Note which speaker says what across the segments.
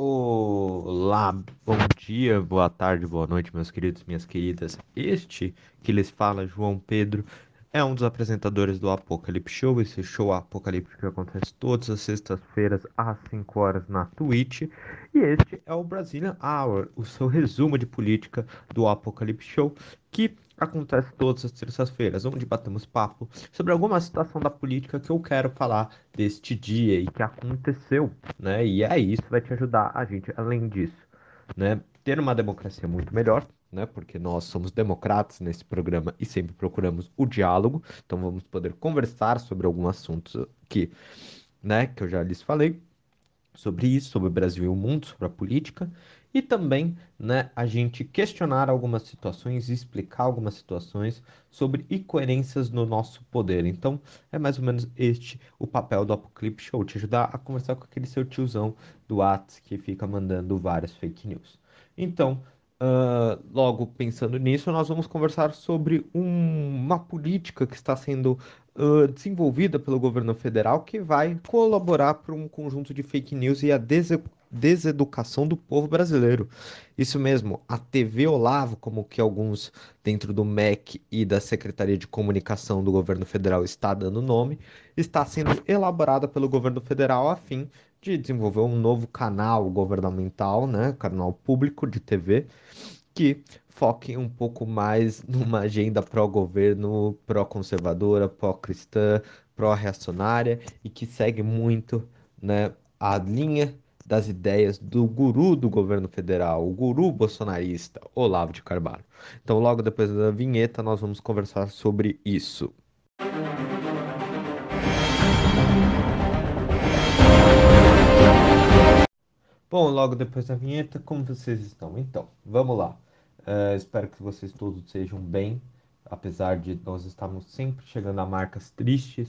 Speaker 1: Olá, bom dia, boa tarde, boa noite, meus queridos, minhas queridas. Este que lhes fala, João Pedro, é um dos apresentadores do Apocalipse Show. Esse show Apocalipse que acontece todas as sextas-feiras às 5 horas na Twitch. E este é o Brazilian Hour, o seu resumo de política do Apocalipse Show, que acontece todas as terças-feiras, onde batemos papo sobre alguma situação da política que eu quero falar deste dia e que aconteceu, né? E é isso vai te ajudar a gente, além disso, né? Ter uma democracia muito melhor, né? Porque nós somos democratas nesse programa e sempre procuramos o diálogo, então vamos poder conversar sobre alguns assuntos que, né? Que eu já lhes falei sobre isso, sobre o Brasil e o mundo, sobre a política e também né, a gente questionar algumas situações e explicar algumas situações sobre incoerências no nosso poder. Então, é mais ou menos este o papel do Apocalipse Show, te ajudar a conversar com aquele seu tiozão do Whats que fica mandando várias fake news. Então, uh, logo pensando nisso, nós vamos conversar sobre um, uma política que está sendo uh, desenvolvida pelo governo federal que vai colaborar para um conjunto de fake news e a deseducação do povo brasileiro. Isso mesmo, a TV Olavo, como que alguns dentro do MEC e da Secretaria de Comunicação do governo federal está dando nome, está sendo elaborada pelo governo federal a fim de desenvolver um novo canal governamental, né, canal público de TV, que foque um pouco mais numa agenda pró-governo, pró-conservadora, pró-cristã, pró-reacionária e que segue muito né, a linha das ideias do guru do governo federal, o guru bolsonarista, Olavo de Carvalho. Então, logo depois da vinheta, nós vamos conversar sobre isso. Bom, logo depois da vinheta, como vocês estão? Então, vamos lá. Uh, espero que vocês todos sejam bem, apesar de nós estarmos sempre chegando a marcas tristes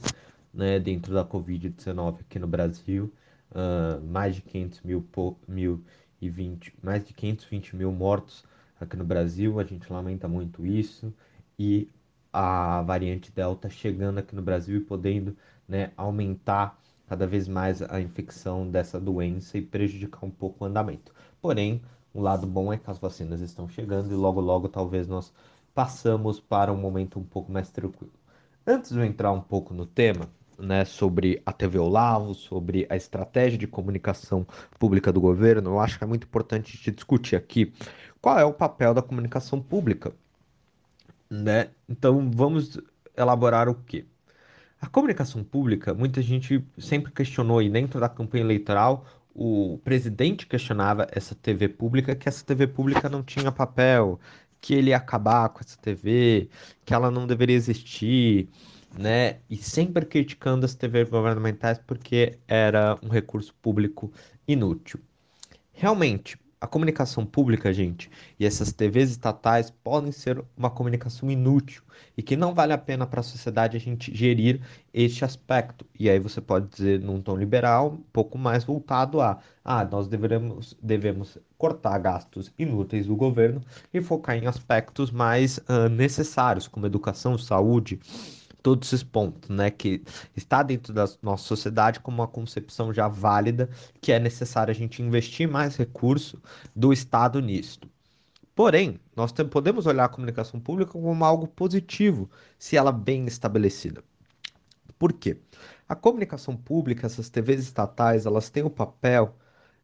Speaker 1: né, dentro da Covid-19 aqui no Brasil uh, mais de 500 mil, mil e 20, mais de 520 mil mortos aqui no Brasil. A gente lamenta muito isso e a variante Delta chegando aqui no Brasil e podendo né, aumentar cada vez mais a infecção dessa doença e prejudicar um pouco o andamento. Porém, o lado bom é que as vacinas estão chegando e logo logo talvez nós passamos para um momento um pouco mais tranquilo. Antes de eu entrar um pouco no tema, né, sobre a TV Olavo, sobre a estratégia de comunicação pública do governo, eu acho que é muito importante te discutir aqui qual é o papel da comunicação pública. Né? Então vamos elaborar o que? A comunicação pública, muita gente sempre questionou, e dentro da campanha eleitoral, o presidente questionava essa TV pública, que essa TV pública não tinha papel, que ele ia acabar com essa TV, que ela não deveria existir né? E sempre criticando as TVs governamentais porque era um recurso público inútil. Realmente, a comunicação pública, gente, e essas TVs estatais podem ser uma comunicação inútil e que não vale a pena para a sociedade a gente gerir este aspecto. E aí você pode dizer num tom liberal, um pouco mais voltado a, ah, nós devemos, devemos cortar gastos inúteis do governo e focar em aspectos mais uh, necessários, como educação, saúde, todos esses pontos, né, que está dentro da nossa sociedade como uma concepção já válida que é necessário a gente investir mais recurso do Estado nisto. Porém, nós podemos olhar a comunicação pública como algo positivo, se ela bem estabelecida. Por quê? A comunicação pública, essas TVs estatais, elas têm o papel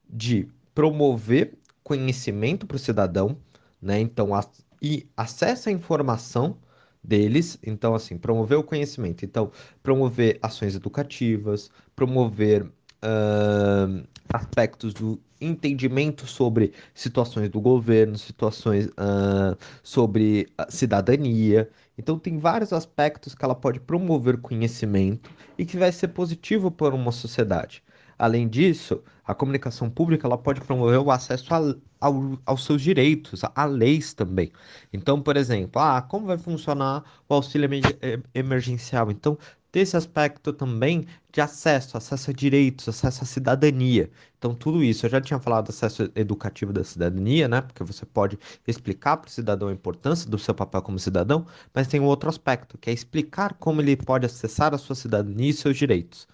Speaker 1: de promover conhecimento para o cidadão, né? Então, a, e acesso à informação deles. Então, assim, promover o conhecimento. Então, promover ações educativas, promover uh, aspectos do entendimento sobre situações do governo, situações uh, sobre cidadania. Então, tem vários aspectos que ela pode promover conhecimento e que vai ser positivo para uma sociedade. Além disso, a comunicação pública ela pode promover o acesso a, ao, aos seus direitos, a, a, leis também. Então, por exemplo, ah, como vai funcionar o auxílio emergencial? Então, ter esse aspecto também de acesso, acesso a direitos, acesso à cidadania. Então, tudo isso. Eu já tinha falado do acesso educativo da cidadania, né? Porque você pode explicar para o cidadão a importância do seu papel como cidadão, mas tem um outro aspecto, que é explicar como ele pode acessar a sua cidadania e seus direitos.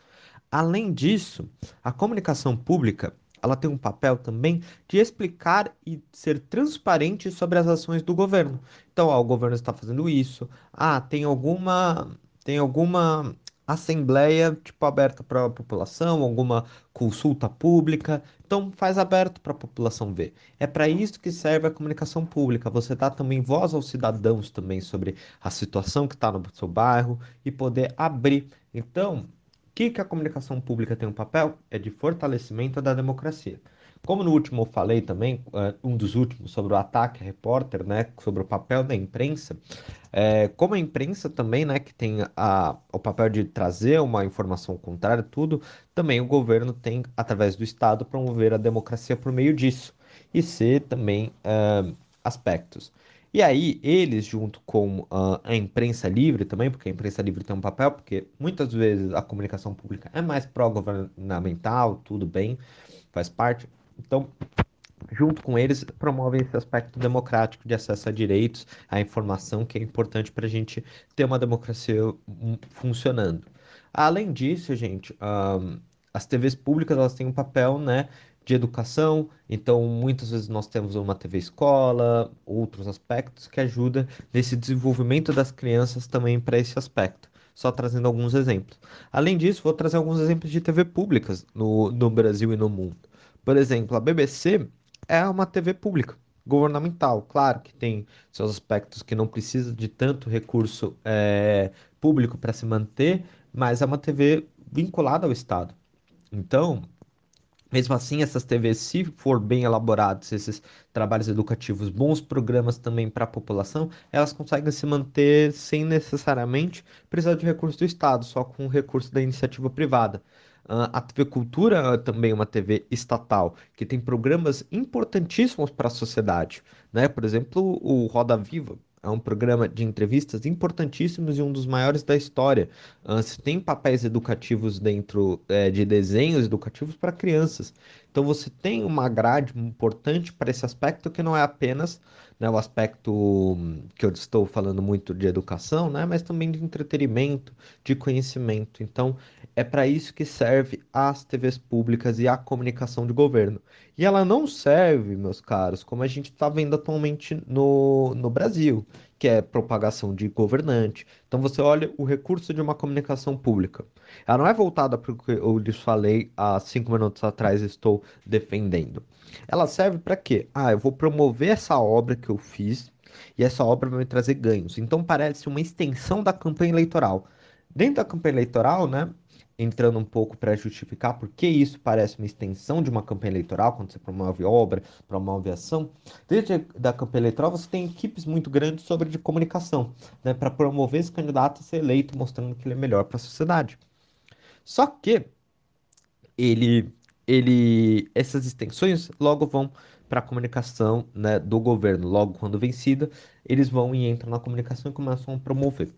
Speaker 1: Além disso, a comunicação pública ela tem um papel também de explicar e ser transparente sobre as ações do governo. Então, ó, o governo está fazendo isso. Ah, tem alguma tem alguma assembleia tipo aberta para a população, alguma consulta pública. Então, faz aberto para a população ver. É para isso que serve a comunicação pública. Você dá também voz aos cidadãos também sobre a situação que está no seu bairro e poder abrir. Então, que, que a comunicação pública tem um papel? É de fortalecimento da democracia. Como no último eu falei também, uh, um dos últimos, sobre o ataque a repórter, né, sobre o papel da imprensa, é, como a imprensa também, né, que tem a, o papel de trazer uma informação contrária, tudo, também o governo tem, através do Estado, promover a democracia por meio disso, e ser também uh, aspectos. E aí, eles, junto com a imprensa livre também, porque a imprensa livre tem um papel, porque muitas vezes a comunicação pública é mais pró-governamental, tudo bem, faz parte. Então, junto com eles, promovem esse aspecto democrático de acesso a direitos, à informação, que é importante para a gente ter uma democracia hum, funcionando. Além disso, gente, um, as TVs públicas elas têm um papel, né, de educação, então muitas vezes nós temos uma TV escola, outros aspectos que ajudam nesse desenvolvimento das crianças também para esse aspecto. Só trazendo alguns exemplos. Além disso, vou trazer alguns exemplos de TV públicas no, no Brasil e no mundo. Por exemplo, a BBC é uma TV pública, governamental. Claro que tem seus aspectos que não precisa de tanto recurso é, público para se manter, mas é uma TV vinculada ao Estado. Então, mesmo assim, essas TVs, se for bem elaborados, esses trabalhos educativos, bons programas também para a população, elas conseguem se manter sem necessariamente precisar de recurso do Estado, só com recurso da iniciativa privada. A TV Cultura também é uma TV estatal, que tem programas importantíssimos para a sociedade. Né? Por exemplo, o Roda Viva, é um programa de entrevistas importantíssimos e um dos maiores da história. Uh, se tem papéis educativos dentro é, de desenhos educativos para crianças. Então você tem uma grade importante para esse aspecto que não é apenas né, o aspecto hum, que eu estou falando muito de educação, né, mas também de entretenimento, de conhecimento. Então é para isso que serve as TVs públicas e a comunicação de governo. E ela não serve, meus caros, como a gente está vendo atualmente no, no Brasil, que é propagação de governante. Então você olha o recurso de uma comunicação pública. Ela não é voltada para o que eu lhes falei há cinco minutos atrás, estou defendendo. Ela serve para quê? Ah, eu vou promover essa obra que eu fiz e essa obra vai me trazer ganhos. Então parece uma extensão da campanha eleitoral. Dentro da campanha eleitoral, né, entrando um pouco para justificar por que isso parece uma extensão de uma campanha eleitoral, quando você promove obra, promove ação. Desde da campanha eleitoral, você tem equipes muito grandes sobre de comunicação, né, para promover esse candidato a ser eleito, mostrando que ele é melhor para a sociedade. Só que ele, ele, essas extensões logo vão para a comunicação né, do governo. Logo, quando vencida, eles vão e entram na comunicação e começam a promover.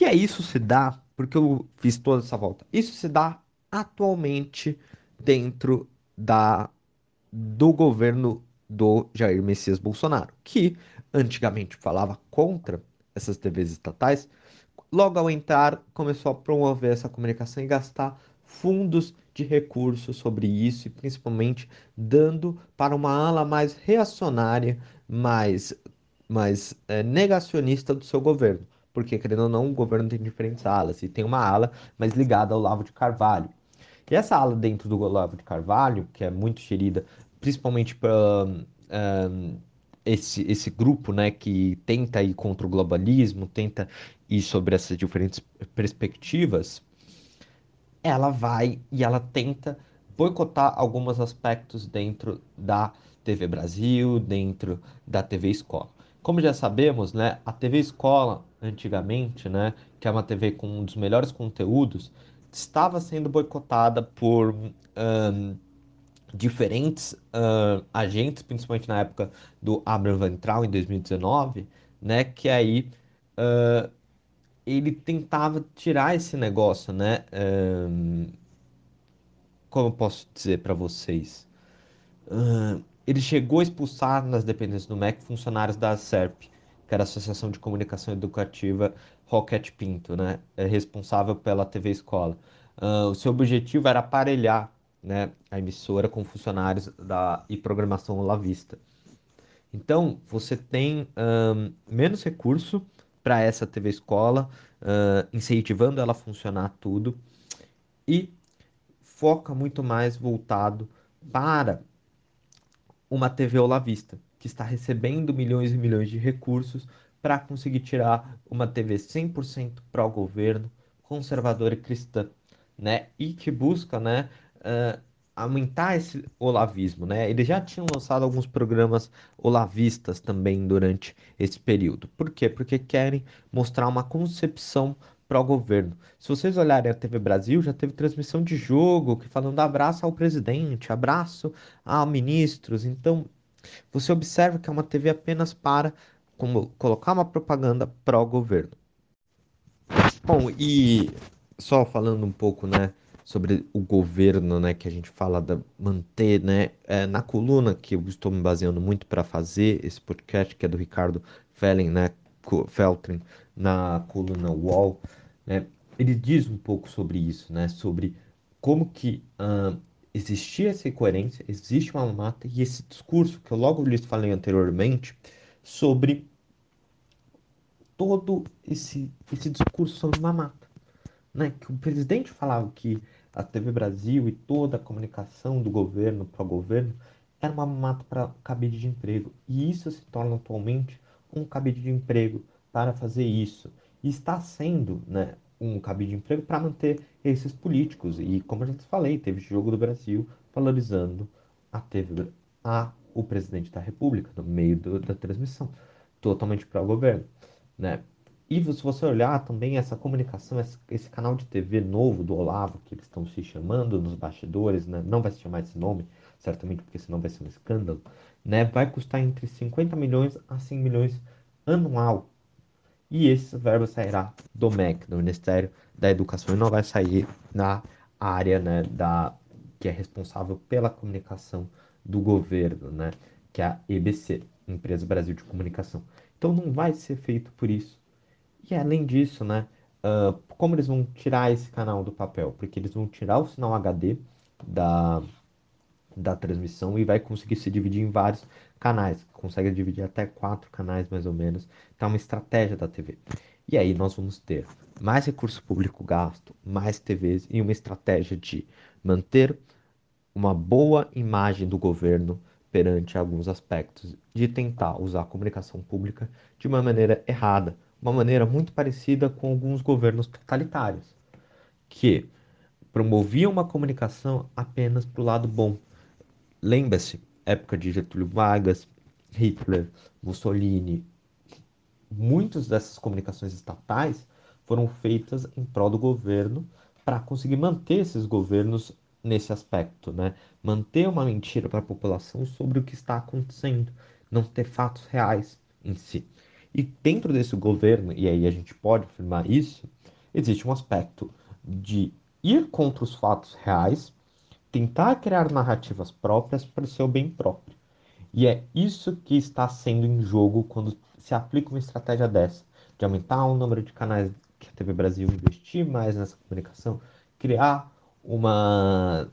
Speaker 1: E aí isso se dá, porque eu fiz toda essa volta, isso se dá atualmente dentro da do governo do Jair Messias Bolsonaro, que antigamente falava contra essas TVs estatais, logo ao entrar começou a promover essa comunicação e gastar fundos de recursos sobre isso e principalmente dando para uma ala mais reacionária, mais, mais é, negacionista do seu governo porque, querendo ou não, o governo tem diferentes alas, e tem uma ala mais ligada ao Lavo de Carvalho. E essa ala dentro do Olavo de Carvalho, que é muito gerida principalmente para um, esse, esse grupo né, que tenta ir contra o globalismo, tenta ir sobre essas diferentes perspectivas, ela vai e ela tenta boicotar alguns aspectos dentro da TV Brasil, dentro da TV Escola. Como já sabemos, né, a TV Escola, antigamente, né, que é uma TV com um dos melhores conteúdos, estava sendo boicotada por um, diferentes uh, agentes, principalmente na época do Abraham Ventral, em 2019, né, que aí uh, ele tentava tirar esse negócio, né, um, como eu posso dizer para vocês? Uh, ele chegou a expulsar nas dependências do MEC funcionários da SERP, que era a Associação de Comunicação Educativa Roquete Pinto, né? É responsável pela TV Escola. Uh, o seu objetivo era aparelhar né, a emissora com funcionários da, e programação olavista. Então, você tem um, menos recurso para essa TV Escola, uh, incentivando ela a funcionar tudo, e foca muito mais voltado para uma TV olavista, que está recebendo milhões e milhões de recursos para conseguir tirar uma TV 100% pró-governo, conservadora e cristã, né? E que busca, né, uh, aumentar esse olavismo, né? Eles já tinham lançado alguns programas olavistas também durante esse período. Por quê? Porque querem mostrar uma concepção para o governo. Se vocês olharem a TV Brasil, já teve transmissão de jogo que falando abraço ao presidente, abraço a ministros. Então, você observa que é uma TV apenas para como colocar uma propaganda pró-governo. Bom, e só falando um pouco, né, sobre o governo, né, que a gente fala da manter, né, é, na coluna que eu estou me baseando muito para fazer esse podcast, que é do Ricardo Felling, né, Feltrin, na coluna Wall, né, ele diz um pouco sobre isso, né, sobre como que uh, existia essa incoerência, existe uma mata e esse discurso que eu logo lhes falei anteriormente sobre todo esse, esse discurso sobre uma mata, né, que o presidente falava que a TV Brasil e toda a comunicação do governo para o governo era uma mata para cabide de emprego. E isso se torna atualmente um cabide de emprego para fazer isso. E está sendo né, um cabide de emprego para manter esses políticos. E como eu já falei, teve Jogo do Brasil valorizando a TV, a, o presidente da República no meio do, da transmissão, totalmente para o governo. Né? E se você olhar também essa comunicação, esse, esse, canal de TV novo do Olavo, que eles estão se chamando nos bastidores, né? não vai se chamar esse nome, certamente porque senão vai ser um escândalo, né? vai custar entre 50 milhões a 100 milhões anual. E esse verbo sairá do MEC, do Ministério da Educação, e não vai sair na área né, da, que é responsável pela comunicação do governo, né, que é a EBC, Empresa Brasil de Comunicação. Então não vai ser feito por isso e além disso, né, uh, como eles vão tirar esse canal do papel? Porque eles vão tirar o sinal HD da, da transmissão e vai conseguir se dividir em vários canais. Consegue dividir até quatro canais, mais ou menos. Então, é uma estratégia da TV. E aí nós vamos ter mais recurso público gasto, mais TVs e uma estratégia de manter uma boa imagem do governo perante alguns aspectos, de tentar usar a comunicação pública de uma maneira errada, uma maneira muito parecida com alguns governos totalitários, que promoviam uma comunicação apenas para o lado bom. Lembre-se, época de Getúlio Vargas, Hitler, Mussolini, muitas dessas comunicações estatais foram feitas em prol do governo para conseguir manter esses governos nesse aspecto, né? Manter uma mentira para a população sobre o que está acontecendo, não ter fatos reais em si. E dentro desse governo, e aí a gente pode afirmar isso, existe um aspecto de ir contra os fatos reais, tentar criar narrativas próprias para o seu bem próprio. E é isso que está sendo em jogo quando se aplica uma estratégia dessa, de aumentar o número de canais que a TV Brasil investir mais nessa comunicação, criar uma,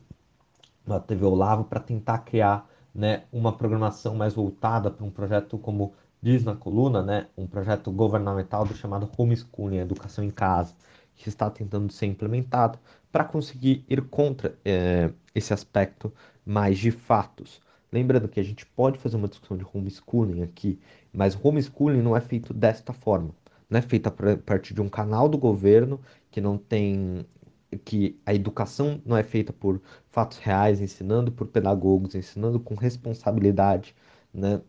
Speaker 1: uma TV Olavo para tentar criar né, uma programação mais voltada para um projeto como diz na coluna, né, um projeto governamental do chamado homeschooling, educação em casa, que está tentando ser implementado para conseguir ir contra é, esse aspecto mais de fatos. Lembrando que a gente pode fazer uma discussão de homeschooling aqui, mas homeschooling não é feito desta forma. Não é feito a partir de um canal do governo que não tem. que a educação não é feita por fatos reais, ensinando por pedagogos, ensinando com responsabilidade, né?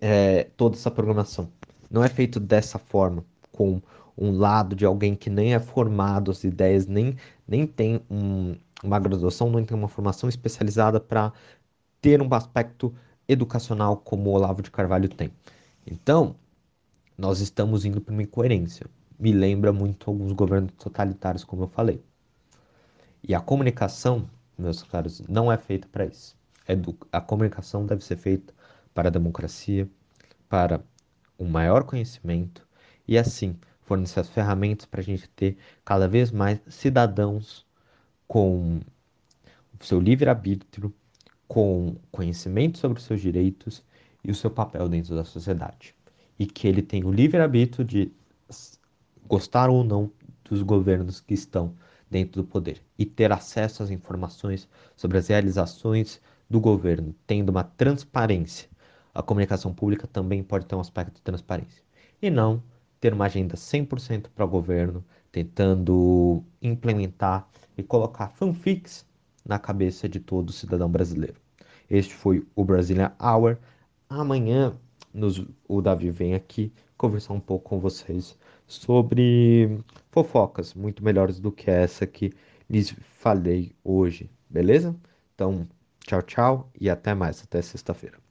Speaker 1: é, toda essa programação. Não é feito dessa forma, com um lado de alguém que nem é formado as ideias, nem, nem tem um, uma graduação, nem tem uma formação especializada para ter um aspecto educacional como o Olavo de Carvalho tem. Então, nós estamos indo para uma incoerência. Me lembra muito alguns governos totalitários, como eu falei. E a comunicação, meus caros, não é feita para isso. A comunicação deve ser feita para a democracia, para um maior conhecimento e assim fornecer as ferramentas para a gente ter cada vez mais cidadãos com seu livre-arbítrio, com conhecimento sobre os seus direitos e o seu papel dentro da sociedade. E que ele tem o livre-arbítrio de gostar ou não dos governos que estão dentro do poder e ter acesso às informações sobre as realizações do governo, tendo uma transparência. A comunicação pública também pode ter um aspecto de transparência. E não ter uma agenda 100% para o governo, tentando implementar e colocar fanfics na cabeça de todo cidadão brasileiro. Este foi o Brazilian Hour. Amanhã nos, o Davi vem aqui conversar um pouco com vocês sobre fofocas muito melhores do que essa que lhes falei hoje, beleza? Então, tchau, tchau e até mais, até sexta-feira.